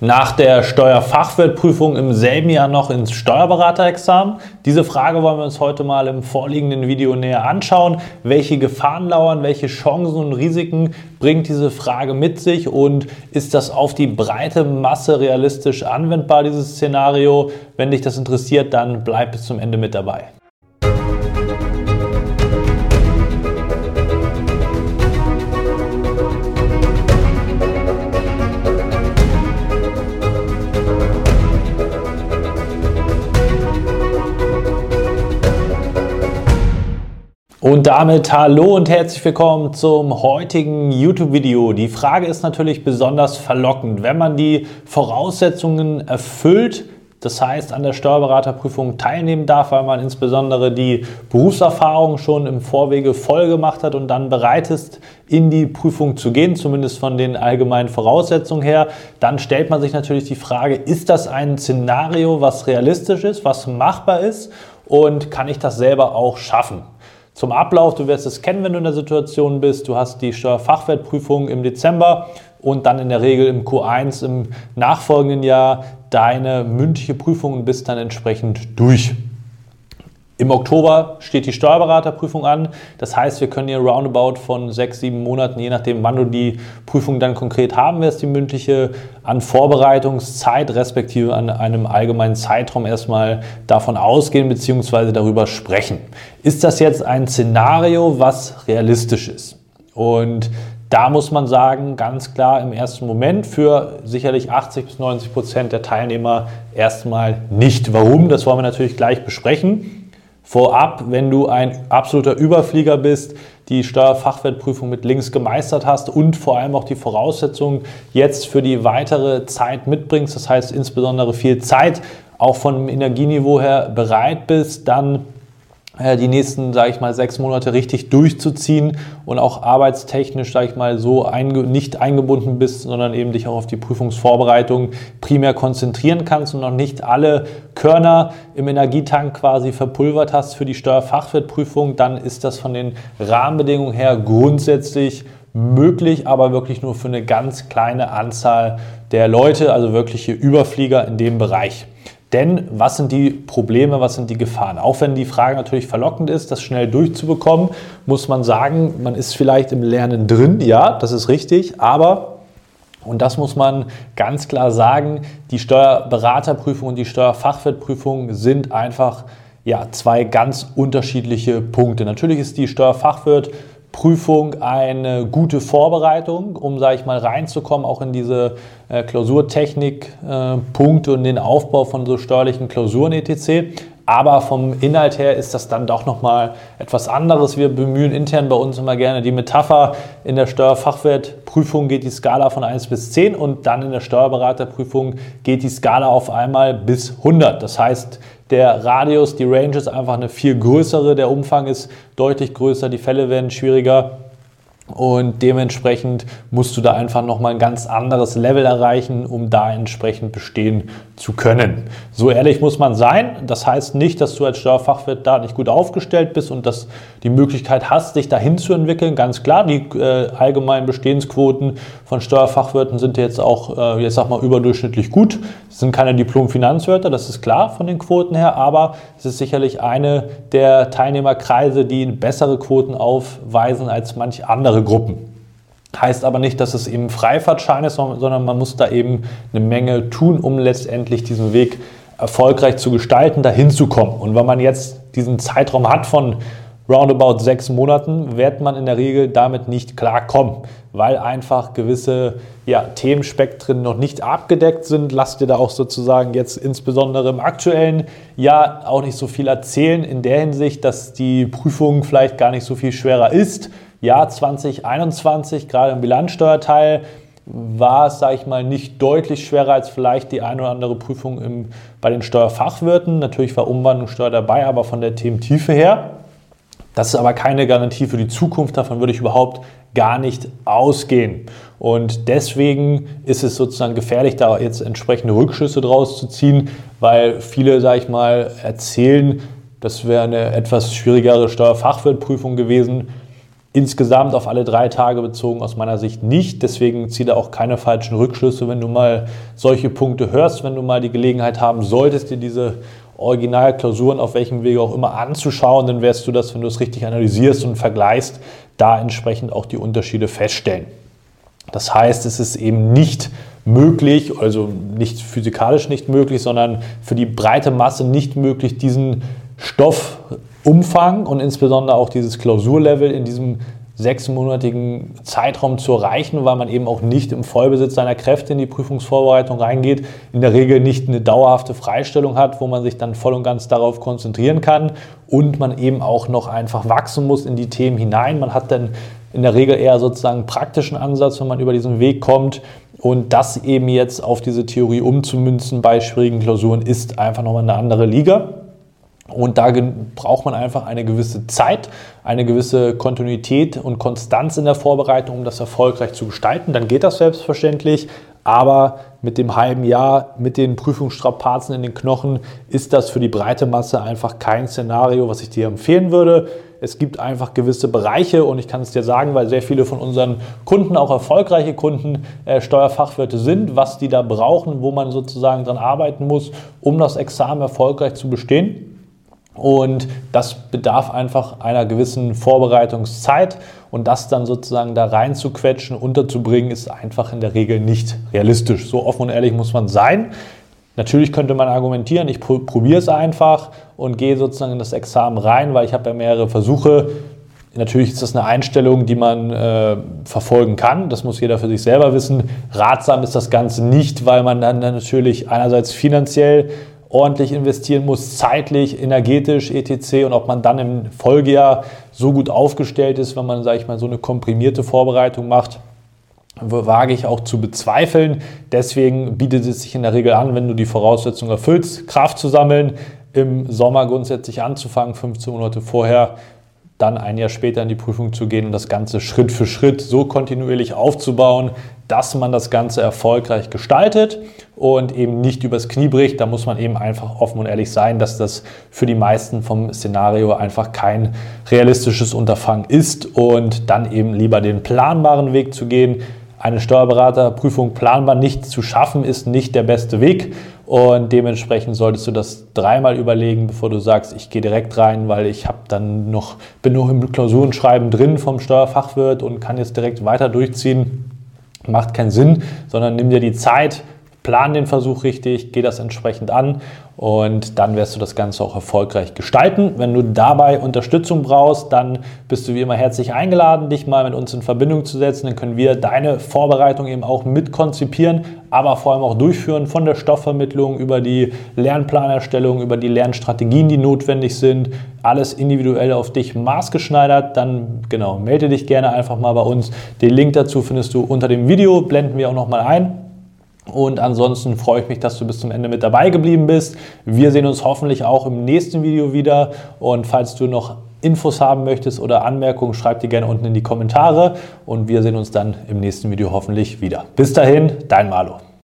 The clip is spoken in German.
nach der Steuerfachwertprüfung im selben Jahr noch ins Steuerberaterexamen? Diese Frage wollen wir uns heute mal im vorliegenden Video näher anschauen. Welche Gefahren lauern, welche Chancen und Risiken bringt diese Frage mit sich und ist das auf die breite Masse realistisch anwendbar, dieses Szenario? Wenn dich das interessiert, dann bleib bis zum Ende mit dabei. Und damit hallo und herzlich willkommen zum heutigen YouTube-Video. Die Frage ist natürlich besonders verlockend. Wenn man die Voraussetzungen erfüllt, das heißt an der Steuerberaterprüfung teilnehmen darf, weil man insbesondere die Berufserfahrung schon im Vorwege voll gemacht hat und dann bereit ist, in die Prüfung zu gehen, zumindest von den allgemeinen Voraussetzungen her, dann stellt man sich natürlich die Frage, ist das ein Szenario, was realistisch ist, was machbar ist und kann ich das selber auch schaffen? Zum Ablauf, du wirst es kennen, wenn du in der Situation bist. Du hast die Steuerfachwertprüfung im Dezember und dann in der Regel im Q1 im nachfolgenden Jahr deine mündliche Prüfung und bist dann entsprechend durch. Im Oktober steht die Steuerberaterprüfung an. Das heißt, wir können hier roundabout von sechs, sieben Monaten, je nachdem, wann du die Prüfung dann konkret haben wirst, die mündliche, an Vorbereitungszeit respektive an einem allgemeinen Zeitraum erstmal davon ausgehen bzw. darüber sprechen. Ist das jetzt ein Szenario, was realistisch ist? Und da muss man sagen, ganz klar im ersten Moment für sicherlich 80 bis 90 Prozent der Teilnehmer erstmal nicht. Warum? Das wollen wir natürlich gleich besprechen. Vorab, wenn du ein absoluter Überflieger bist, die Steuerfachwertprüfung mit links gemeistert hast und vor allem auch die Voraussetzungen jetzt für die weitere Zeit mitbringst, das heißt insbesondere viel Zeit, auch vom Energieniveau her bereit bist, dann die nächsten, sage ich mal, sechs Monate richtig durchzuziehen und auch arbeitstechnisch, sage ich mal, so einge nicht eingebunden bist, sondern eben dich auch auf die Prüfungsvorbereitung primär konzentrieren kannst und noch nicht alle Körner im Energietank quasi verpulvert hast für die Steuerfachwertprüfung, dann ist das von den Rahmenbedingungen her grundsätzlich möglich, aber wirklich nur für eine ganz kleine Anzahl der Leute, also wirkliche Überflieger in dem Bereich. Denn was sind die Probleme, was sind die Gefahren? Auch wenn die Frage natürlich verlockend ist, das schnell durchzubekommen, muss man sagen, man ist vielleicht im Lernen drin, ja, das ist richtig, aber und das muss man ganz klar sagen, die Steuerberaterprüfung und die Steuerfachwertprüfung sind einfach ja, zwei ganz unterschiedliche Punkte. Natürlich ist die Steuerfachwirt Prüfung eine gute Vorbereitung, um, sage ich mal, reinzukommen, auch in diese äh, Klausurtechnik-Punkte äh, und den Aufbau von so steuerlichen Klausuren etc. Aber vom Inhalt her ist das dann doch nochmal etwas anderes. Wir bemühen intern bei uns immer gerne die Metapher. In der Steuerfachwertprüfung geht die Skala von 1 bis 10 und dann in der Steuerberaterprüfung geht die Skala auf einmal bis 100. Das heißt, der Radius, die Range ist einfach eine viel größere, der Umfang ist deutlich größer, die Fälle werden schwieriger. Und dementsprechend musst du da einfach nochmal ein ganz anderes Level erreichen, um da entsprechend bestehen zu können. So ehrlich muss man sein. Das heißt nicht, dass du als Steuerfachwirt da nicht gut aufgestellt bist und dass die Möglichkeit hast, dich dahin zu entwickeln. Ganz klar, die äh, allgemeinen Bestehensquoten von Steuerfachwirten sind jetzt auch, äh, jetzt sag mal, überdurchschnittlich gut. Es sind keine Diplom-Finanzwörter, das ist klar von den Quoten her, aber es ist sicherlich eine der Teilnehmerkreise, die bessere Quoten aufweisen als manch andere andere Gruppen. Heißt aber nicht, dass es eben Freifahrtschein ist, sondern man muss da eben eine Menge tun, um letztendlich diesen Weg erfolgreich zu gestalten, dahin zu kommen. Und wenn man jetzt diesen Zeitraum hat von roundabout sechs Monaten, wird man in der Regel damit nicht klarkommen, weil einfach gewisse ja, Themenspektren noch nicht abgedeckt sind. Lasst dir da auch sozusagen jetzt insbesondere im aktuellen Jahr auch nicht so viel erzählen, in der Hinsicht, dass die Prüfung vielleicht gar nicht so viel schwerer ist Jahr 2021, gerade im Bilanzsteuerteil, war es, sage ich mal, nicht deutlich schwerer als vielleicht die eine oder andere Prüfung im, bei den Steuerfachwirten. Natürlich war Umwandlungssteuer dabei, aber von der Thementiefe her. Das ist aber keine Garantie für die Zukunft, davon würde ich überhaupt gar nicht ausgehen. Und deswegen ist es sozusagen gefährlich, da jetzt entsprechende Rückschlüsse draus zu ziehen, weil viele, sage ich mal, erzählen, das wäre eine etwas schwierigere Steuerfachwirtprüfung gewesen Insgesamt auf alle drei Tage bezogen aus meiner Sicht nicht. Deswegen ziehe da auch keine falschen Rückschlüsse, wenn du mal solche Punkte hörst, wenn du mal die Gelegenheit haben solltest, dir diese Originalklausuren auf welchem Wege auch immer anzuschauen, dann wirst du das, wenn du es richtig analysierst und vergleichst, da entsprechend auch die Unterschiede feststellen. Das heißt, es ist eben nicht möglich, also nicht physikalisch nicht möglich, sondern für die breite Masse nicht möglich, diesen Stoffumfang und insbesondere auch dieses Klausurlevel in diesem sechsmonatigen Zeitraum zu erreichen, weil man eben auch nicht im Vollbesitz seiner Kräfte in die Prüfungsvorbereitung reingeht, in der Regel nicht eine dauerhafte Freistellung hat, wo man sich dann voll und ganz darauf konzentrieren kann und man eben auch noch einfach wachsen muss in die Themen hinein. Man hat dann in der Regel eher sozusagen einen praktischen Ansatz, wenn man über diesen Weg kommt. Und das eben jetzt auf diese Theorie umzumünzen bei schwierigen Klausuren ist einfach nochmal eine andere Liga. Und da braucht man einfach eine gewisse Zeit, eine gewisse Kontinuität und Konstanz in der Vorbereitung, um das erfolgreich zu gestalten. Dann geht das selbstverständlich. Aber mit dem halben Jahr, mit den Prüfungsstrapazen in den Knochen, ist das für die breite Masse einfach kein Szenario, was ich dir empfehlen würde. Es gibt einfach gewisse Bereiche und ich kann es dir sagen, weil sehr viele von unseren Kunden, auch erfolgreiche Kunden, äh, Steuerfachwirte sind, was die da brauchen, wo man sozusagen dran arbeiten muss, um das Examen erfolgreich zu bestehen. Und das bedarf einfach einer gewissen Vorbereitungszeit und das dann sozusagen da rein zu quetschen, unterzubringen, ist einfach in der Regel nicht realistisch. So offen und ehrlich muss man sein. Natürlich könnte man argumentieren, ich probiere es einfach und gehe sozusagen in das Examen rein, weil ich habe ja mehrere Versuche. Natürlich ist das eine Einstellung, die man äh, verfolgen kann. Das muss jeder für sich selber wissen. Ratsam ist das Ganze nicht, weil man dann natürlich einerseits finanziell ordentlich investieren muss, zeitlich, energetisch, etc. Und ob man dann im Folgejahr so gut aufgestellt ist, wenn man, sage ich mal, so eine komprimierte Vorbereitung macht, wage ich auch zu bezweifeln. Deswegen bietet es sich in der Regel an, wenn du die Voraussetzungen erfüllst, Kraft zu sammeln, im Sommer grundsätzlich anzufangen, 15 Monate vorher, dann ein Jahr später in die Prüfung zu gehen und das Ganze Schritt für Schritt so kontinuierlich aufzubauen, dass man das Ganze erfolgreich gestaltet und eben nicht übers Knie bricht. Da muss man eben einfach offen und ehrlich sein, dass das für die meisten vom Szenario einfach kein realistisches Unterfangen ist und dann eben lieber den planbaren Weg zu gehen. Eine Steuerberaterprüfung planbar nicht zu schaffen, ist nicht der beste Weg. Und dementsprechend solltest du das dreimal überlegen, bevor du sagst, ich gehe direkt rein, weil ich habe dann noch, bin noch im Klausurenschreiben drin vom Steuerfachwirt und kann jetzt direkt weiter durchziehen. Macht keinen Sinn, sondern nimm dir die Zeit, plan den Versuch richtig, geh das entsprechend an und dann wirst du das Ganze auch erfolgreich gestalten. Wenn du dabei Unterstützung brauchst, dann bist du wie immer herzlich eingeladen, dich mal mit uns in Verbindung zu setzen. Dann können wir deine Vorbereitung eben auch mit konzipieren, aber vor allem auch durchführen von der Stoffvermittlung über die Lernplanerstellung, über die Lernstrategien, die notwendig sind. Alles individuell auf dich maßgeschneidert. Dann genau, melde dich gerne einfach mal bei uns. Den Link dazu findest du unter dem Video, blenden wir auch nochmal ein. Und ansonsten freue ich mich, dass du bis zum Ende mit dabei geblieben bist. Wir sehen uns hoffentlich auch im nächsten Video wieder. Und falls du noch Infos haben möchtest oder Anmerkungen, schreib die gerne unten in die Kommentare. Und wir sehen uns dann im nächsten Video hoffentlich wieder. Bis dahin, dein Malo.